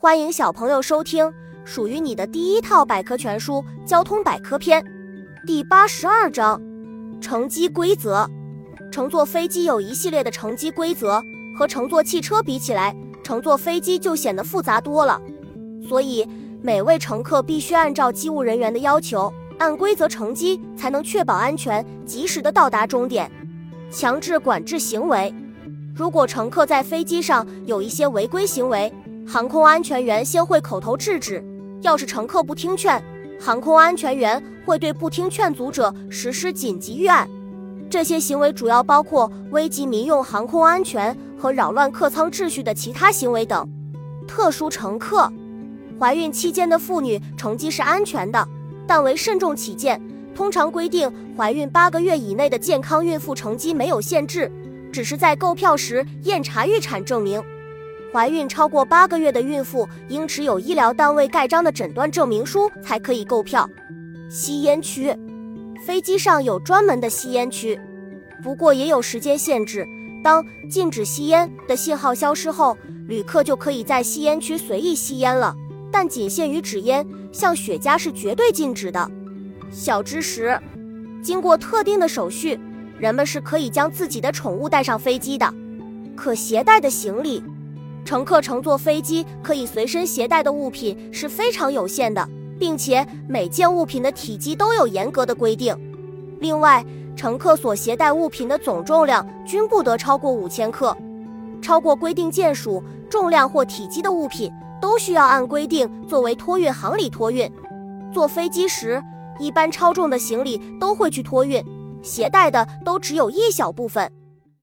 欢迎小朋友收听属于你的第一套百科全书《交通百科篇》第八十二章：乘机规则。乘坐飞机有一系列的乘机规则，和乘坐汽车比起来，乘坐飞机就显得复杂多了。所以，每位乘客必须按照机务人员的要求，按规则乘机，才能确保安全，及时的到达终点。强制管制行为：如果乘客在飞机上有一些违规行为，航空安全员先会口头制止，要是乘客不听劝，航空安全员会对不听劝阻者实施紧急预案。这些行为主要包括危及民用航空安全和扰乱客舱秩序的其他行为等。特殊乘客，怀孕期间的妇女乘机是安全的，但为慎重起见，通常规定怀孕八个月以内的健康孕妇乘机没有限制，只是在购票时验查预产证明。怀孕超过八个月的孕妇应持有医疗单位盖章的诊断证明书才可以购票。吸烟区，飞机上有专门的吸烟区，不过也有时间限制。当禁止吸烟的信号消失后，旅客就可以在吸烟区随意吸烟了，但仅限于纸烟，像雪茄是绝对禁止的。小知识：经过特定的手续，人们是可以将自己的宠物带上飞机的。可携带的行李。乘客乘坐飞机可以随身携带的物品是非常有限的，并且每件物品的体积都有严格的规定。另外，乘客所携带物品的总重量均不得超过五千克，超过规定件数、重量或体积的物品都需要按规定作为托运行李托运。坐飞机时，一般超重的行李都会去托运，携带的都只有一小部分。